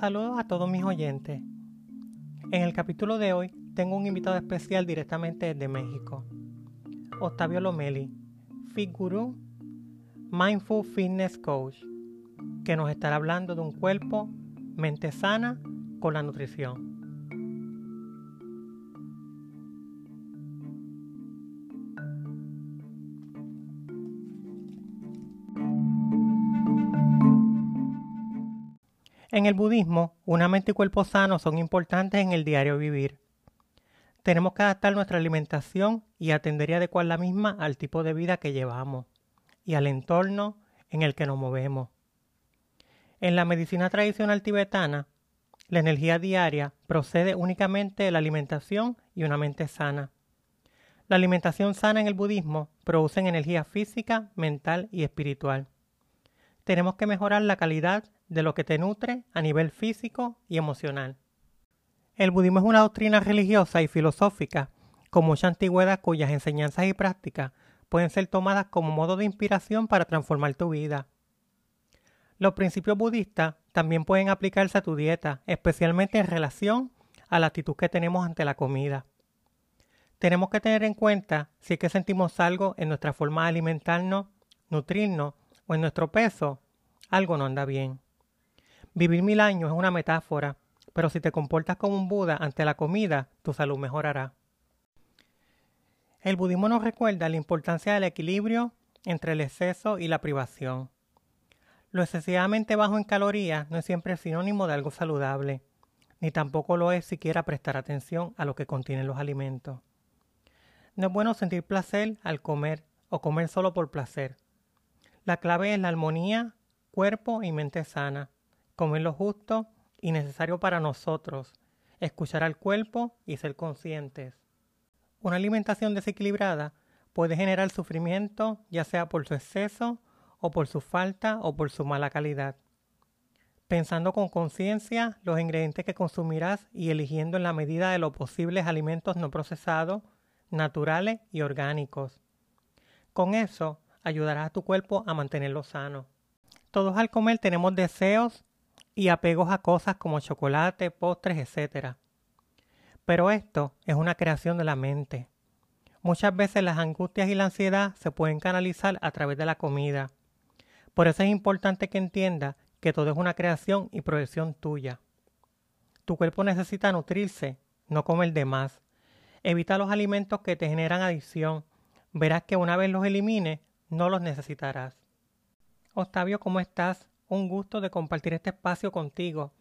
Saludos a todos mis oyentes. En el capítulo de hoy tengo un invitado especial directamente desde México. Octavio Lomeli, Fit Guru, Mindful Fitness Coach, que nos estará hablando de un cuerpo, mente sana con la nutrición. En el budismo, una mente y cuerpo sano son importantes en el diario vivir. Tenemos que adaptar nuestra alimentación y atender y adecuar la misma al tipo de vida que llevamos y al entorno en el que nos movemos. En la medicina tradicional tibetana, la energía diaria procede únicamente de la alimentación y una mente sana. La alimentación sana en el budismo produce energía física, mental y espiritual. Tenemos que mejorar la calidad de lo que te nutre a nivel físico y emocional. El budismo es una doctrina religiosa y filosófica con mucha antigüedad cuyas enseñanzas y prácticas pueden ser tomadas como modo de inspiración para transformar tu vida. Los principios budistas también pueden aplicarse a tu dieta, especialmente en relación a la actitud que tenemos ante la comida. Tenemos que tener en cuenta si es que sentimos algo en nuestra forma de alimentarnos, nutrirnos o en nuestro peso, algo no anda bien. Vivir mil años es una metáfora, pero si te comportas como un Buda ante la comida, tu salud mejorará. El budismo nos recuerda la importancia del equilibrio entre el exceso y la privación. Lo excesivamente bajo en calorías no es siempre sinónimo de algo saludable, ni tampoco lo es siquiera prestar atención a lo que contienen los alimentos. No es bueno sentir placer al comer o comer solo por placer. La clave es la armonía, cuerpo y mente sana comer lo justo y necesario para nosotros, escuchar al cuerpo y ser conscientes. Una alimentación desequilibrada puede generar sufrimiento ya sea por su exceso o por su falta o por su mala calidad. Pensando con conciencia los ingredientes que consumirás y eligiendo en la medida de lo posibles alimentos no procesados, naturales y orgánicos. Con eso ayudarás a tu cuerpo a mantenerlo sano. Todos al comer tenemos deseos y apegos a cosas como chocolate, postres, etc. Pero esto es una creación de la mente. Muchas veces las angustias y la ansiedad se pueden canalizar a través de la comida. Por eso es importante que entiendas que todo es una creación y proyección tuya. Tu cuerpo necesita nutrirse, no comer de más. Evita los alimentos que te generan adicción. Verás que una vez los elimines, no los necesitarás. Octavio, ¿cómo estás? Un gusto de compartir este espacio contigo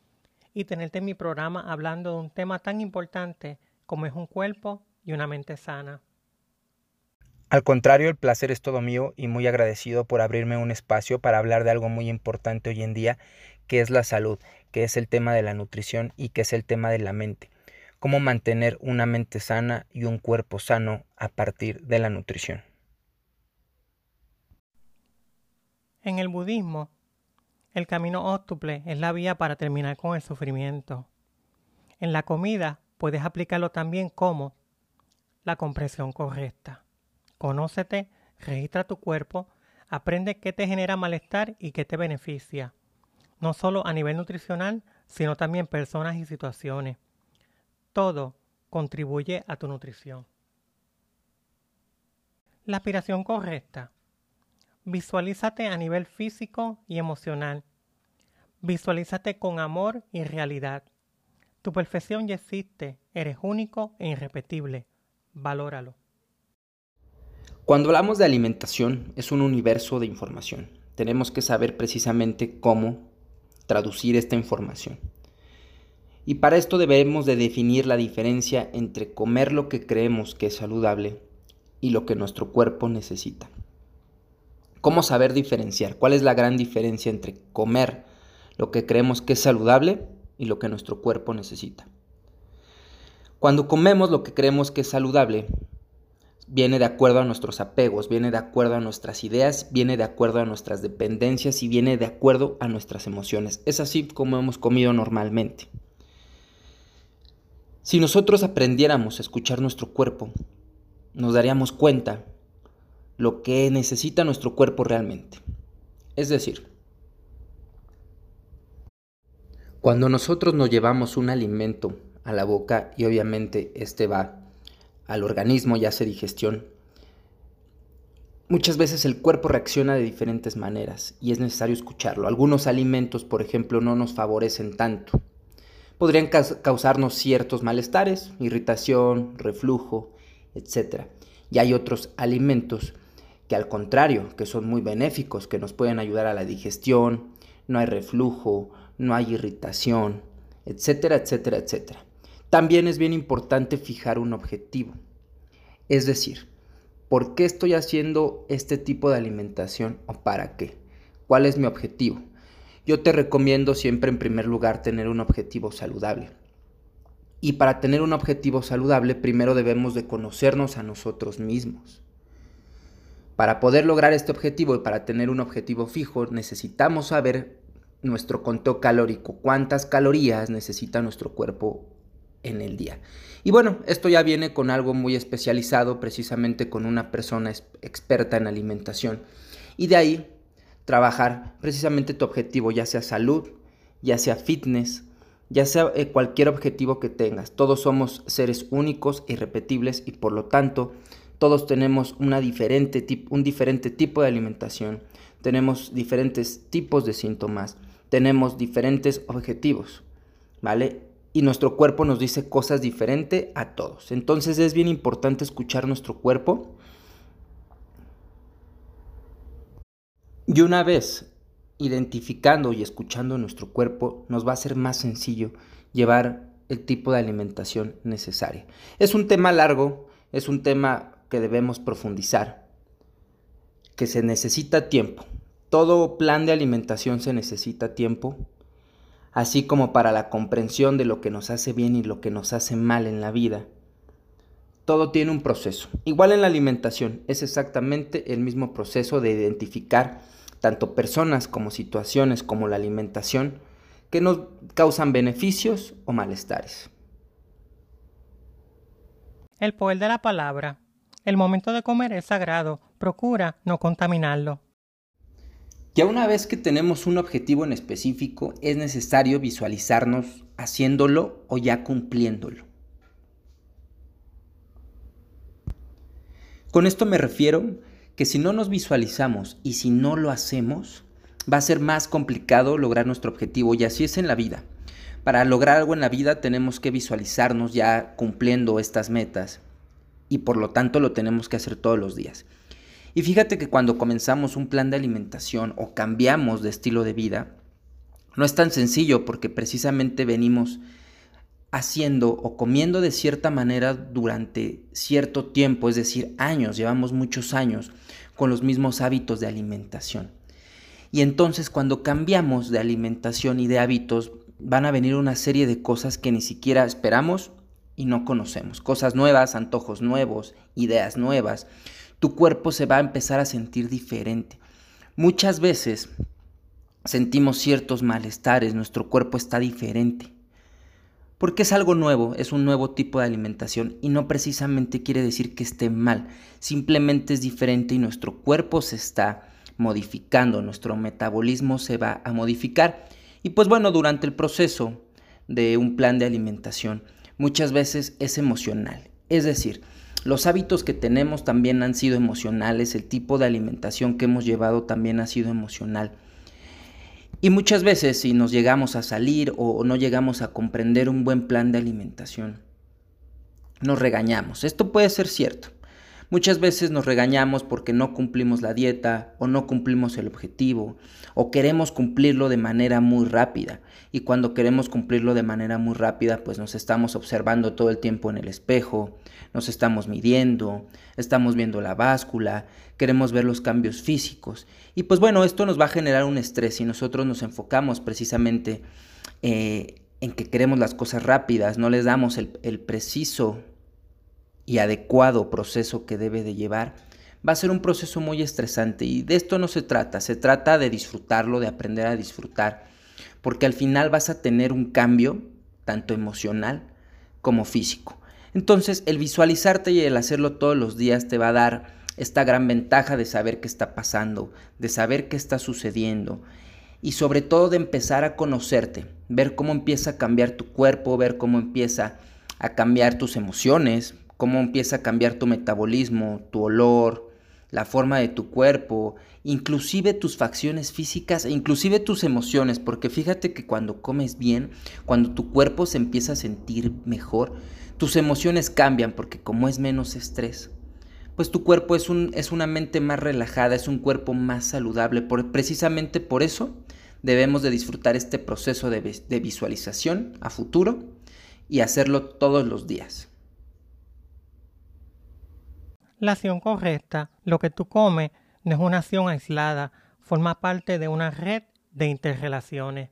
y tenerte en mi programa hablando de un tema tan importante como es un cuerpo y una mente sana. Al contrario, el placer es todo mío y muy agradecido por abrirme un espacio para hablar de algo muy importante hoy en día, que es la salud, que es el tema de la nutrición y que es el tema de la mente. Cómo mantener una mente sana y un cuerpo sano a partir de la nutrición. En el budismo, el camino óptuple es la vía para terminar con el sufrimiento. En la comida puedes aplicarlo también como la comprensión correcta. Conócete, registra tu cuerpo, aprende qué te genera malestar y qué te beneficia, no solo a nivel nutricional, sino también personas y situaciones. Todo contribuye a tu nutrición. La aspiración correcta Visualízate a nivel físico y emocional. Visualízate con amor y realidad. Tu perfección ya existe, eres único e irrepetible. Valóralo. Cuando hablamos de alimentación, es un universo de información. Tenemos que saber precisamente cómo traducir esta información. Y para esto debemos de definir la diferencia entre comer lo que creemos que es saludable y lo que nuestro cuerpo necesita. ¿Cómo saber diferenciar? ¿Cuál es la gran diferencia entre comer lo que creemos que es saludable y lo que nuestro cuerpo necesita? Cuando comemos lo que creemos que es saludable, viene de acuerdo a nuestros apegos, viene de acuerdo a nuestras ideas, viene de acuerdo a nuestras dependencias y viene de acuerdo a nuestras emociones. Es así como hemos comido normalmente. Si nosotros aprendiéramos a escuchar nuestro cuerpo, nos daríamos cuenta lo que necesita nuestro cuerpo realmente. Es decir, cuando nosotros nos llevamos un alimento a la boca y obviamente este va al organismo y hace digestión, muchas veces el cuerpo reacciona de diferentes maneras y es necesario escucharlo. Algunos alimentos, por ejemplo, no nos favorecen tanto. Podrían causarnos ciertos malestares, irritación, reflujo, etc. Y hay otros alimentos que al contrario, que son muy benéficos, que nos pueden ayudar a la digestión, no hay reflujo, no hay irritación, etcétera, etcétera, etcétera. También es bien importante fijar un objetivo. Es decir, ¿por qué estoy haciendo este tipo de alimentación o para qué? ¿Cuál es mi objetivo? Yo te recomiendo siempre en primer lugar tener un objetivo saludable. Y para tener un objetivo saludable primero debemos de conocernos a nosotros mismos. Para poder lograr este objetivo y para tener un objetivo fijo, necesitamos saber nuestro conteo calórico, cuántas calorías necesita nuestro cuerpo en el día. Y bueno, esto ya viene con algo muy especializado, precisamente con una persona experta en alimentación. Y de ahí trabajar precisamente tu objetivo, ya sea salud, ya sea fitness, ya sea eh, cualquier objetivo que tengas. Todos somos seres únicos, irrepetibles y por lo tanto todos tenemos una diferente, un diferente tipo de alimentación, tenemos diferentes tipos de síntomas, tenemos diferentes objetivos, ¿vale? Y nuestro cuerpo nos dice cosas diferentes a todos. Entonces es bien importante escuchar nuestro cuerpo. Y una vez identificando y escuchando nuestro cuerpo, nos va a ser más sencillo llevar el tipo de alimentación necesaria. Es un tema largo, es un tema que debemos profundizar, que se necesita tiempo. Todo plan de alimentación se necesita tiempo, así como para la comprensión de lo que nos hace bien y lo que nos hace mal en la vida. Todo tiene un proceso. Igual en la alimentación, es exactamente el mismo proceso de identificar tanto personas como situaciones como la alimentación que nos causan beneficios o malestares. El poder de la palabra el momento de comer es sagrado, procura no contaminarlo. Ya una vez que tenemos un objetivo en específico, es necesario visualizarnos haciéndolo o ya cumpliéndolo. Con esto me refiero que si no nos visualizamos y si no lo hacemos, va a ser más complicado lograr nuestro objetivo y así es en la vida. Para lograr algo en la vida tenemos que visualizarnos ya cumpliendo estas metas y por lo tanto lo tenemos que hacer todos los días. Y fíjate que cuando comenzamos un plan de alimentación o cambiamos de estilo de vida, no es tan sencillo porque precisamente venimos haciendo o comiendo de cierta manera durante cierto tiempo, es decir, años, llevamos muchos años con los mismos hábitos de alimentación. Y entonces cuando cambiamos de alimentación y de hábitos, van a venir una serie de cosas que ni siquiera esperamos y no conocemos. Cosas nuevas, antojos nuevos, ideas nuevas. Tu cuerpo se va a empezar a sentir diferente. Muchas veces sentimos ciertos malestares, nuestro cuerpo está diferente. Porque es algo nuevo, es un nuevo tipo de alimentación y no precisamente quiere decir que esté mal, simplemente es diferente y nuestro cuerpo se está modificando, nuestro metabolismo se va a modificar. Y pues bueno, durante el proceso de un plan de alimentación, muchas veces es emocional. Es decir, los hábitos que tenemos también han sido emocionales, el tipo de alimentación que hemos llevado también ha sido emocional. Y muchas veces si nos llegamos a salir o no llegamos a comprender un buen plan de alimentación, nos regañamos. Esto puede ser cierto. Muchas veces nos regañamos porque no cumplimos la dieta o no cumplimos el objetivo o queremos cumplirlo de manera muy rápida. Y cuando queremos cumplirlo de manera muy rápida, pues nos estamos observando todo el tiempo en el espejo, nos estamos midiendo, estamos viendo la báscula, queremos ver los cambios físicos. Y pues bueno, esto nos va a generar un estrés y nosotros nos enfocamos precisamente eh, en que queremos las cosas rápidas, no les damos el, el preciso y adecuado proceso que debe de llevar, va a ser un proceso muy estresante y de esto no se trata, se trata de disfrutarlo, de aprender a disfrutar, porque al final vas a tener un cambio tanto emocional como físico. Entonces el visualizarte y el hacerlo todos los días te va a dar esta gran ventaja de saber qué está pasando, de saber qué está sucediendo y sobre todo de empezar a conocerte, ver cómo empieza a cambiar tu cuerpo, ver cómo empieza a cambiar tus emociones, cómo empieza a cambiar tu metabolismo, tu olor, la forma de tu cuerpo, inclusive tus facciones físicas e inclusive tus emociones, porque fíjate que cuando comes bien, cuando tu cuerpo se empieza a sentir mejor, tus emociones cambian porque como es menos estrés, pues tu cuerpo es, un, es una mente más relajada, es un cuerpo más saludable. Por, precisamente por eso debemos de disfrutar este proceso de, de visualización a futuro y hacerlo todos los días. La acción correcta, lo que tú comes, no es una acción aislada, forma parte de una red de interrelaciones.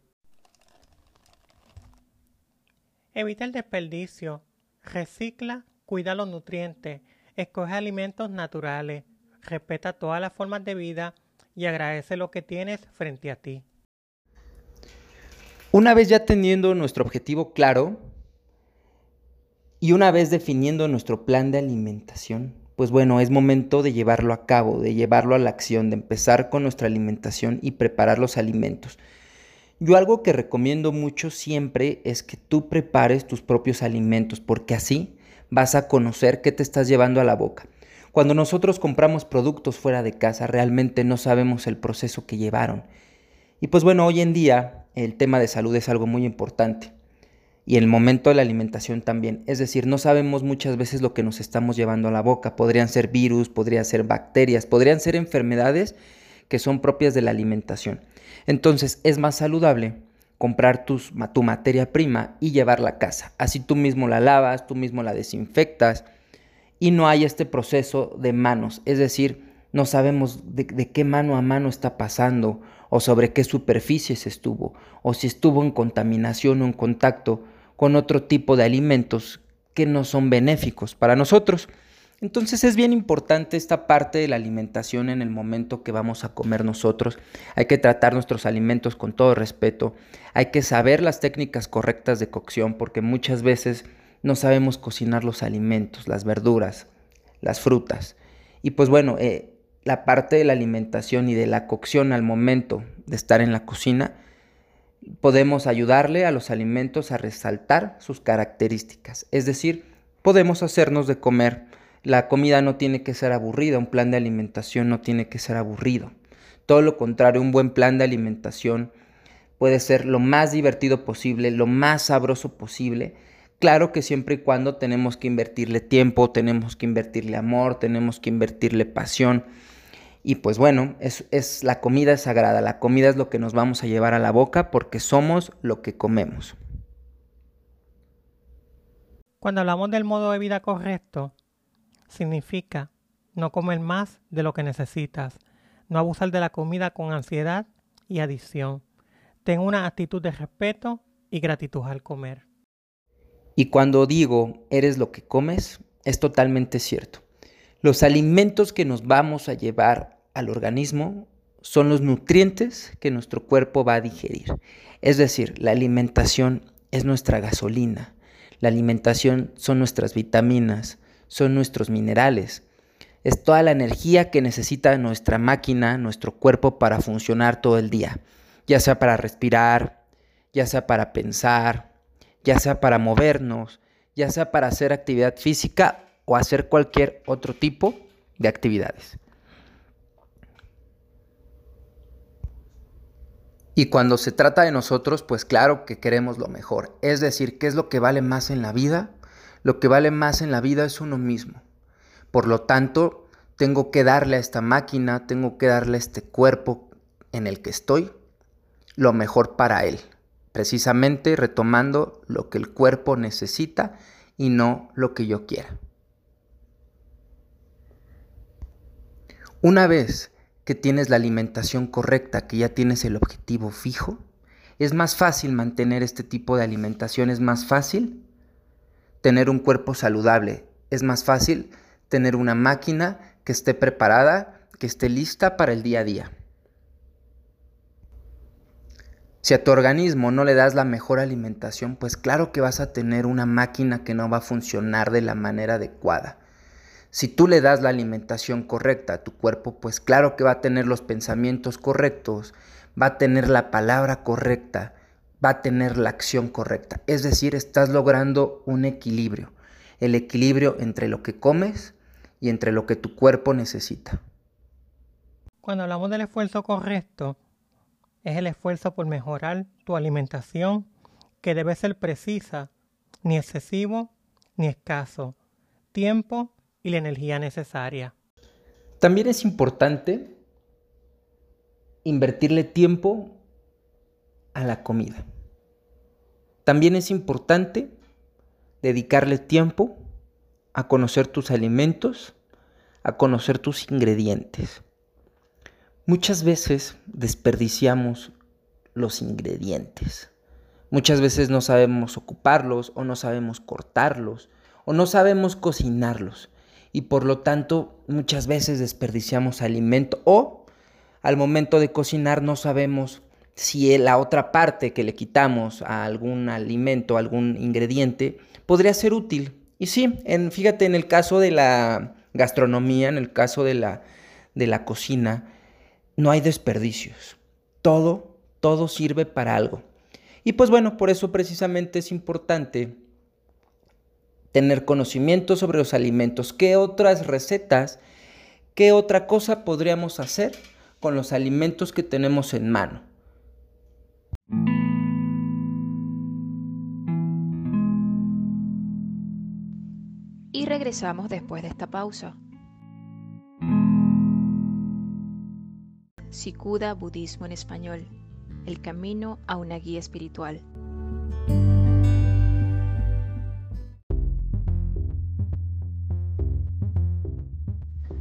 Evita el desperdicio, recicla, cuida los nutrientes, Escoge alimentos naturales, respeta todas las formas de vida y agradece lo que tienes frente a ti. Una vez ya teniendo nuestro objetivo claro y una vez definiendo nuestro plan de alimentación, pues bueno, es momento de llevarlo a cabo, de llevarlo a la acción, de empezar con nuestra alimentación y preparar los alimentos. Yo algo que recomiendo mucho siempre es que tú prepares tus propios alimentos, porque así vas a conocer qué te estás llevando a la boca. Cuando nosotros compramos productos fuera de casa, realmente no sabemos el proceso que llevaron. Y pues bueno, hoy en día el tema de salud es algo muy importante. Y el momento de la alimentación también. Es decir, no sabemos muchas veces lo que nos estamos llevando a la boca. Podrían ser virus, podrían ser bacterias, podrían ser enfermedades que son propias de la alimentación. Entonces es más saludable comprar tus, tu materia prima y llevarla a casa. Así tú mismo la lavas, tú mismo la desinfectas y no hay este proceso de manos. Es decir, no sabemos de, de qué mano a mano está pasando o sobre qué superficies estuvo o si estuvo en contaminación o en contacto con otro tipo de alimentos que no son benéficos para nosotros. Entonces es bien importante esta parte de la alimentación en el momento que vamos a comer nosotros. Hay que tratar nuestros alimentos con todo respeto. Hay que saber las técnicas correctas de cocción porque muchas veces no sabemos cocinar los alimentos, las verduras, las frutas. Y pues bueno, eh, la parte de la alimentación y de la cocción al momento de estar en la cocina, podemos ayudarle a los alimentos a resaltar sus características. Es decir, podemos hacernos de comer la comida no tiene que ser aburrida, un plan de alimentación no tiene que ser aburrido. Todo lo contrario, un buen plan de alimentación puede ser lo más divertido posible, lo más sabroso posible. Claro que siempre y cuando tenemos que invertirle tiempo, tenemos que invertirle amor, tenemos que invertirle pasión. Y pues bueno, es, es, la comida es sagrada, la comida es lo que nos vamos a llevar a la boca porque somos lo que comemos. Cuando hablamos del modo de vida correcto, significa no comer más de lo que necesitas, no abusar de la comida con ansiedad y adicción. Ten una actitud de respeto y gratitud al comer. Y cuando digo eres lo que comes, es totalmente cierto. Los alimentos que nos vamos a llevar al organismo son los nutrientes que nuestro cuerpo va a digerir. Es decir, la alimentación es nuestra gasolina, la alimentación son nuestras vitaminas, son nuestros minerales. Es toda la energía que necesita nuestra máquina, nuestro cuerpo para funcionar todo el día, ya sea para respirar, ya sea para pensar, ya sea para movernos, ya sea para hacer actividad física o hacer cualquier otro tipo de actividades. Y cuando se trata de nosotros, pues claro que queremos lo mejor. Es decir, ¿qué es lo que vale más en la vida? Lo que vale más en la vida es uno mismo. Por lo tanto, tengo que darle a esta máquina, tengo que darle a este cuerpo en el que estoy lo mejor para él. Precisamente retomando lo que el cuerpo necesita y no lo que yo quiera. Una vez que tienes la alimentación correcta, que ya tienes el objetivo fijo, es más fácil mantener este tipo de alimentación, es más fácil tener un cuerpo saludable. Es más fácil tener una máquina que esté preparada, que esté lista para el día a día. Si a tu organismo no le das la mejor alimentación, pues claro que vas a tener una máquina que no va a funcionar de la manera adecuada. Si tú le das la alimentación correcta a tu cuerpo, pues claro que va a tener los pensamientos correctos, va a tener la palabra correcta, va a tener la acción correcta. Es decir, estás logrando un equilibrio, el equilibrio entre lo que comes y entre lo que tu cuerpo necesita. Cuando hablamos del esfuerzo correcto, es el esfuerzo por mejorar tu alimentación, que debe ser precisa, ni excesivo ni escaso, tiempo y la energía necesaria. También es importante invertirle tiempo a la comida. También es importante dedicarle tiempo a conocer tus alimentos, a conocer tus ingredientes. Muchas veces desperdiciamos los ingredientes. Muchas veces no sabemos ocuparlos o no sabemos cortarlos o no sabemos cocinarlos y por lo tanto muchas veces desperdiciamos alimento o al momento de cocinar no sabemos si la otra parte que le quitamos a algún alimento, algún ingrediente, podría ser útil. Y sí, en, fíjate en el caso de la gastronomía, en el caso de la, de la cocina, no hay desperdicios. Todo, todo sirve para algo. Y pues bueno, por eso precisamente es importante tener conocimiento sobre los alimentos. ¿Qué otras recetas, qué otra cosa podríamos hacer con los alimentos que tenemos en mano? Y regresamos después de esta pausa. Sikuda Budismo en Español, el camino a una guía espiritual.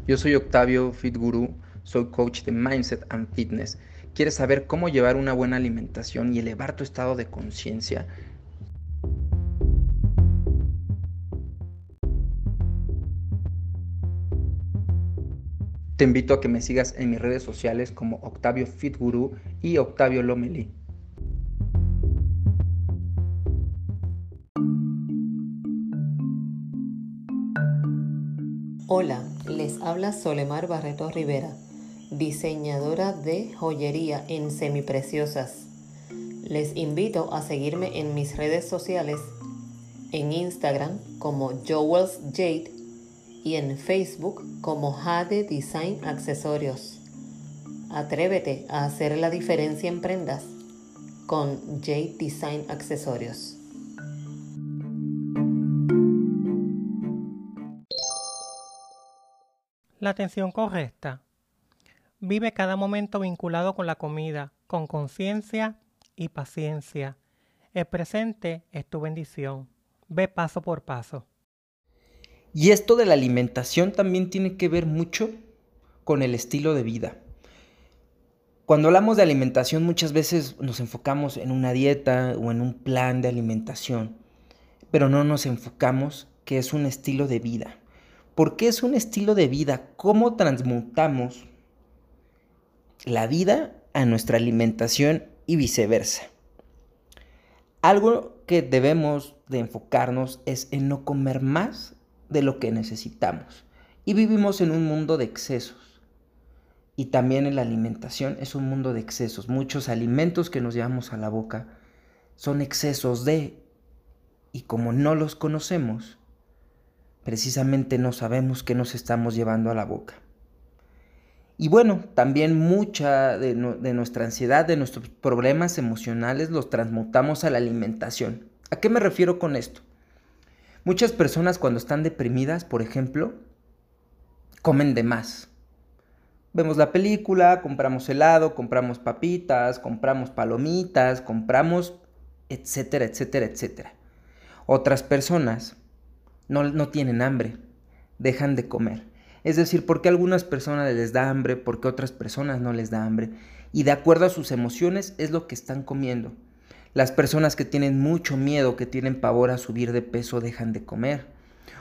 Yo soy Octavio Fit soy coach de Mindset and Fitness. ¿Quieres saber cómo llevar una buena alimentación y elevar tu estado de conciencia? Te invito a que me sigas en mis redes sociales como Octavio Fit y Octavio Lomeli. Solemar Barreto Rivera, diseñadora de joyería en semipreciosas. Les invito a seguirme en mis redes sociales, en Instagram como Joel's Jade y en Facebook como Jade Design Accesorios. Atrévete a hacer la diferencia en prendas con Jade Design Accesorios. La atención correcta. Vive cada momento vinculado con la comida, con conciencia y paciencia. El presente es tu bendición. Ve paso por paso. Y esto de la alimentación también tiene que ver mucho con el estilo de vida. Cuando hablamos de alimentación muchas veces nos enfocamos en una dieta o en un plan de alimentación, pero no nos enfocamos que es un estilo de vida. ¿Por qué es un estilo de vida? ¿Cómo transmutamos la vida a nuestra alimentación y viceversa? Algo que debemos de enfocarnos es en no comer más de lo que necesitamos. Y vivimos en un mundo de excesos. Y también en la alimentación es un mundo de excesos. Muchos alimentos que nos llevamos a la boca son excesos de... Y como no los conocemos, precisamente no sabemos qué nos estamos llevando a la boca. Y bueno, también mucha de, nuestra ansiedad, de nuestros problemas emocionales, los transmutamos a la alimentación. ¿A qué me refiero con esto? Muchas personas cuando están deprimidas, por ejemplo, comen de más. Vemos la película, compramos helado, compramos papitas, compramos palomitas, compramos, etcétera, etcétera, etcétera. Otras personas no, no tienen hambre, dejan de comer. Es decir, porque a algunas personas les da hambre, porque a otras personas no les da hambre. Y de acuerdo a sus emociones es lo que están comiendo. Las personas que tienen mucho miedo, que tienen pavor a subir de peso, dejan de comer.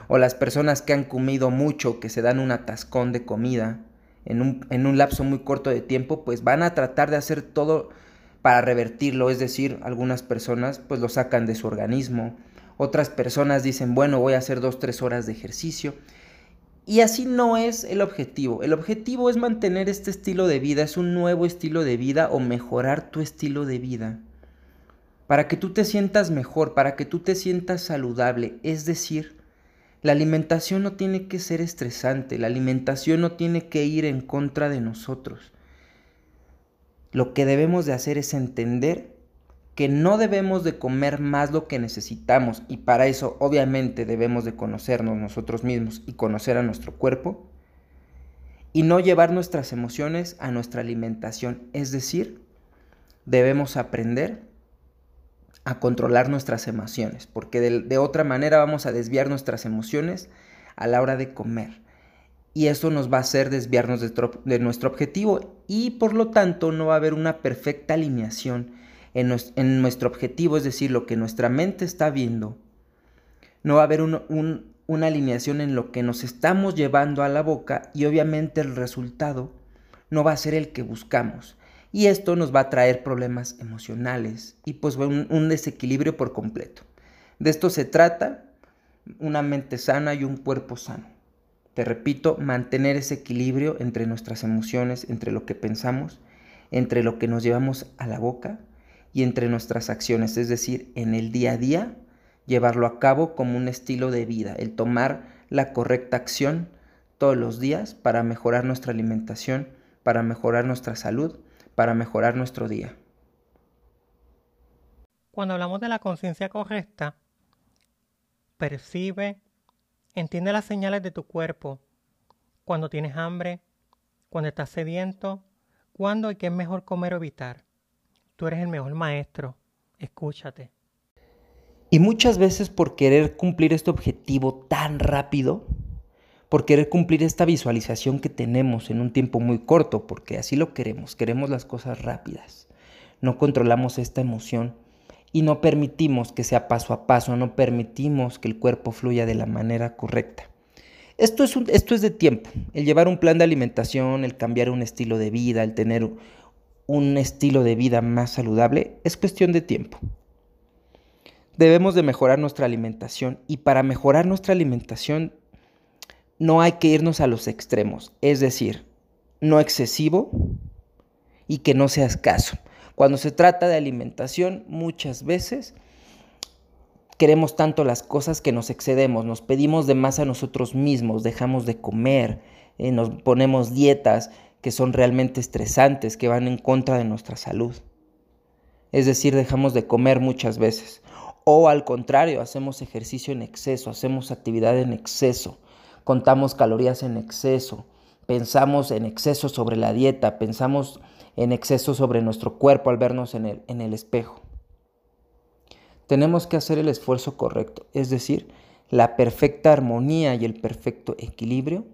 O las personas que han comido mucho, que se dan un atascón de comida en un, en un lapso muy corto de tiempo, pues van a tratar de hacer todo para revertirlo. Es decir, algunas personas pues lo sacan de su organismo. Otras personas dicen, bueno, voy a hacer dos, tres horas de ejercicio. Y así no es el objetivo. El objetivo es mantener este estilo de vida, es un nuevo estilo de vida o mejorar tu estilo de vida. Para que tú te sientas mejor, para que tú te sientas saludable. Es decir, la alimentación no tiene que ser estresante, la alimentación no tiene que ir en contra de nosotros. Lo que debemos de hacer es entender que no debemos de comer más lo que necesitamos y para eso obviamente debemos de conocernos nosotros mismos y conocer a nuestro cuerpo y no llevar nuestras emociones a nuestra alimentación, es decir, debemos aprender a controlar nuestras emociones, porque de, otra manera vamos a desviar nuestras emociones a la hora de comer. Y eso nos va a hacer desviarnos de nuestro objetivo y por lo tanto no va a haber una perfecta alineación en, nuestro objetivo, es decir, lo que nuestra mente está viendo, no va a haber una alineación en lo que nos estamos llevando a la boca y obviamente el resultado no va a ser el que buscamos. Y esto nos va a traer problemas emocionales y pues un, un desequilibrio por completo. De esto se trata una mente sana y un cuerpo sano. Te repito, mantener ese equilibrio entre nuestras emociones, entre lo que pensamos, entre lo que nos llevamos a la boca y entre nuestras acciones, es decir, en el día a día, llevarlo a cabo como un estilo de vida, el tomar la correcta acción todos los días para mejorar nuestra alimentación, para mejorar nuestra salud, para mejorar nuestro día. Cuando hablamos de la conciencia correcta, percibe, entiende las señales de tu cuerpo, cuando tienes hambre, cuando estás sediento, cuándo y qué es mejor comer o evitar. Tú eres el mejor maestro. Escúchate. Y muchas veces por querer cumplir este objetivo tan rápido, por querer cumplir esta visualización que tenemos en un tiempo muy corto, porque así lo queremos, queremos las cosas rápidas. No controlamos esta emoción y no permitimos que sea paso a paso, no permitimos que el cuerpo fluya de la manera correcta. Esto es, de tiempo, el llevar un plan de alimentación, el cambiar un estilo de vida, el tener un estilo de vida más saludable es cuestión de tiempo. Debemos de mejorar nuestra alimentación y para mejorar nuestra alimentación no hay que irnos a los extremos, es decir, no excesivo y que no sea escaso. Cuando se trata de alimentación, muchas veces queremos tanto las cosas que nos excedemos, nos pedimos de más a nosotros mismos, dejamos de comer, eh, nos ponemos dietas que son realmente estresantes, que van en contra de nuestra salud. Es decir, dejamos de comer muchas veces. O al contrario, hacemos ejercicio en exceso, hacemos actividad en exceso, contamos calorías en exceso, pensamos en exceso sobre la dieta, pensamos en exceso sobre nuestro cuerpo al vernos en el, en el espejo. Tenemos que hacer el esfuerzo correcto, es decir, la perfecta armonía y el perfecto equilibrio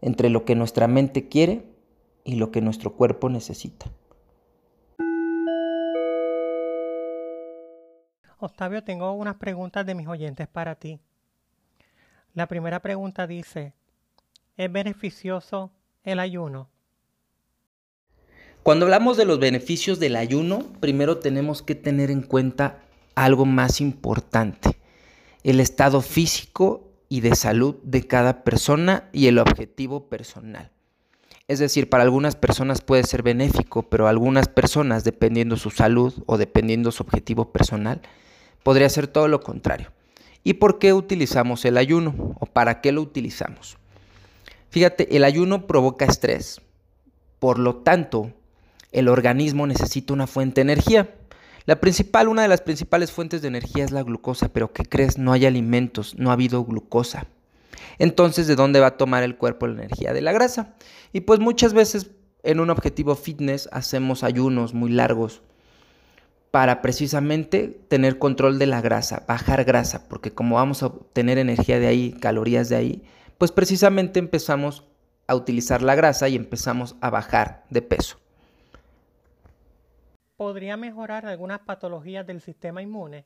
entre lo que nuestra mente quiere y lo que nuestro cuerpo necesita. Octavio, tengo unas preguntas de mis oyentes para ti. La primera pregunta dice, ¿es beneficioso el ayuno? Cuando hablamos de los beneficios del ayuno, primero tenemos que tener en cuenta algo más importante, el estado físico y de salud de cada persona y el objetivo personal. Es decir, para algunas personas puede ser benéfico, pero algunas personas, dependiendo su salud o dependiendo su objetivo personal, podría ser todo lo contrario. ¿Y por qué utilizamos el ayuno? ¿O para qué lo utilizamos? Fíjate, el ayuno provoca estrés. Por lo tanto, el organismo necesita una fuente de energía. La principal, una de las principales fuentes de energía es la glucosa, pero ¿qué crees? No hay alimentos, no ha habido glucosa. Entonces, ¿de dónde va a tomar el cuerpo la energía? De la grasa. Y pues muchas veces en un objetivo fitness hacemos ayunos muy largos para precisamente tener control de la grasa, bajar grasa, porque como vamos a obtener energía de ahí, calorías de ahí, pues precisamente empezamos a utilizar la grasa y empezamos a bajar de peso. ¿Podría mejorar algunas patologías del sistema inmune?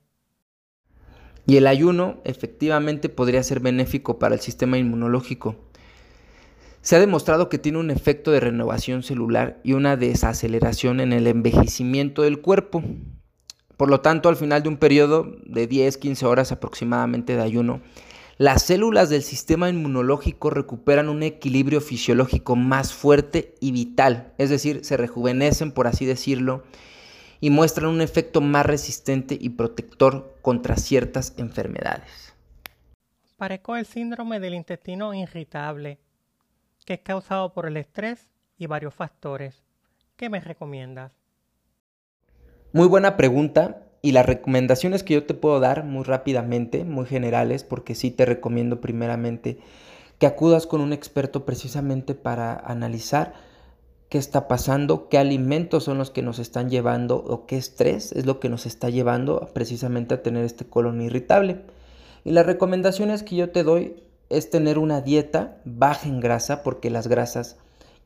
Y el ayuno efectivamente podría ser benéfico para el sistema inmunológico. Se ha demostrado que tiene un efecto de renovación celular y una desaceleración en el envejecimiento del cuerpo. Por lo tanto, al final de un periodo de 10-15 horas aproximadamente de ayuno, las células del sistema inmunológico recuperan un equilibrio fisiológico más fuerte y vital, es decir, se rejuvenecen, por así decirlo, y muestran un efecto más resistente y protector contra ciertas enfermedades. Parezco el síndrome del intestino irritable, que es causado por el estrés y varios factores. ¿Qué me recomiendas? Muy buena pregunta y las recomendaciones que yo te puedo dar muy rápidamente, muy generales, porque sí te recomiendo primeramente que acudas con un experto precisamente para analizar qué está pasando, qué alimentos son los que nos están llevando o qué estrés es lo que nos está llevando precisamente a tener este colon irritable. Y las recomendaciones que yo te doy es tener una dieta baja en grasa porque las grasas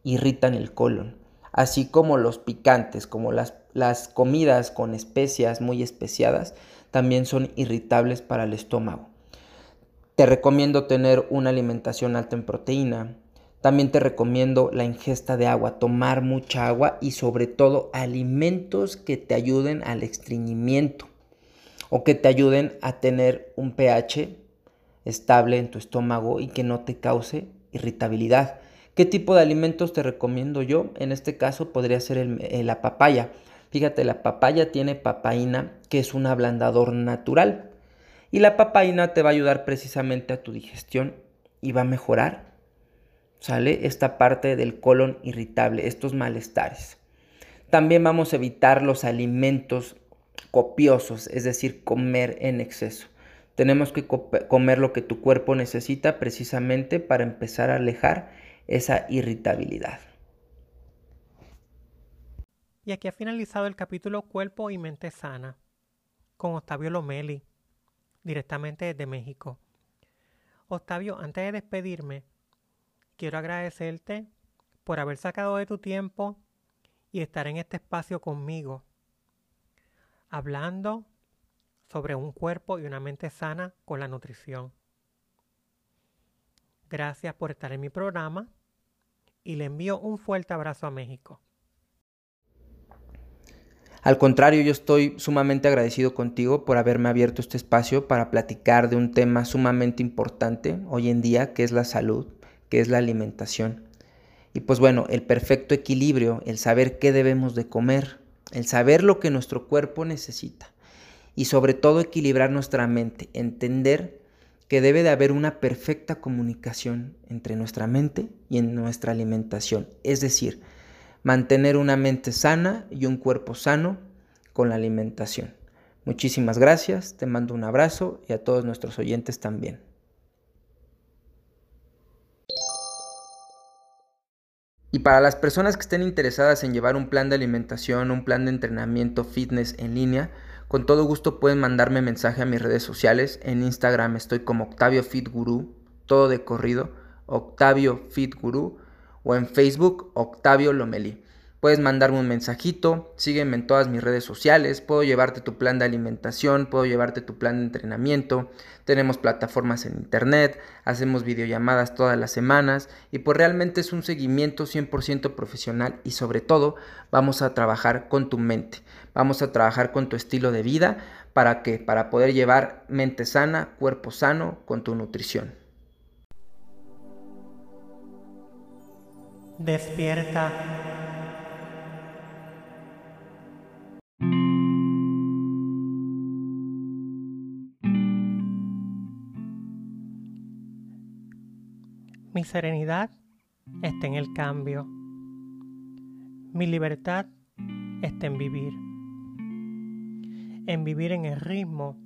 irritan el colon, así como los picantes, como las las comidas con especias muy especiadas también son irritables para el estómago. Te recomiendo tener una alimentación alta en proteína. También te recomiendo la ingesta de agua, tomar mucha agua y sobre todo alimentos que te ayuden al estreñimiento o que te ayuden a tener un pH estable en tu estómago y que no te cause irritabilidad. ¿Qué tipo de alimentos te recomiendo yo? En este caso podría ser eh, la papaya. Fíjate, la papaya tiene papaína, que es un ablandador natural. Y la papaína te va a ayudar precisamente a tu digestión y va a mejorar, ¿sale? Esta parte del colon irritable, estos malestares. También vamos a evitar los alimentos copiosos, es decir, comer en exceso. Tenemos que comer lo que tu cuerpo necesita precisamente para empezar a alejar esa irritabilidad. Y aquí ha finalizado el capítulo Cuerpo y Mente Sana con Octavio Lomeli, directamente desde México. Octavio, antes de despedirme, quiero agradecerte por haber sacado de tu tiempo y estar en este espacio conmigo, hablando sobre un cuerpo y una mente sana con la nutrición. Gracias por estar en mi programa y le envío un fuerte abrazo a México. Al contrario, yo estoy sumamente agradecido contigo por haberme abierto este espacio para platicar de un tema sumamente importante hoy en día, que es la salud, que es la alimentación. Y pues bueno, el perfecto equilibrio, el saber qué debemos de comer, el saber lo que nuestro cuerpo necesita y sobre todo equilibrar nuestra mente, entender que debe de haber una perfecta comunicación entre nuestra mente y en nuestra alimentación. Es decir, mantener una mente sana y un cuerpo sano con la alimentación. Muchísimas gracias, te mando un abrazo y a todos nuestros oyentes también. Y para las personas que estén interesadas en llevar un plan de alimentación, un plan de entrenamiento fitness en línea, con todo gusto pueden mandarme mensaje a mis redes sociales. En Instagram estoy como Octavio Fit Guru, todo de corrido, Octavio Fit Guru o en Facebook Octavio Lomeli. Puedes mandarme un mensajito, sígueme en todas mis redes sociales, puedo llevarte tu plan de alimentación, puedo llevarte tu plan de entrenamiento, tenemos plataformas en internet, hacemos videollamadas todas las semanas y pues realmente es un seguimiento 100% profesional y sobre todo vamos a trabajar con tu mente, vamos a trabajar con tu estilo de vida, ¿para qué? Para poder llevar mente sana, cuerpo sano con tu nutrición. Despierta. Mi serenidad está en el cambio. Mi libertad está en vivir. En vivir en el ritmo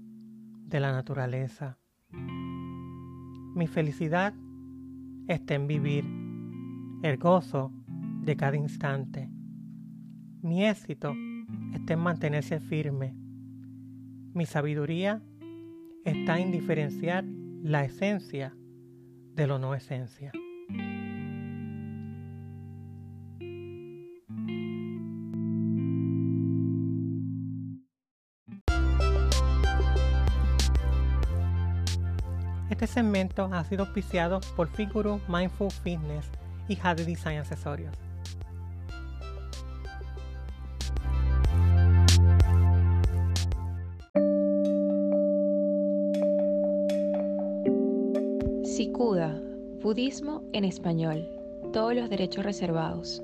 de la naturaleza. Mi felicidad está en vivir el gozo de cada instante. Mi éxito está en mantenerse firme. Mi sabiduría está en diferenciar la esencia de lo no esencia. Este segmento ha sido auspiciado por Figuru Mindful Fitness y de Design Accesorios. Budismo en español, todos los derechos reservados.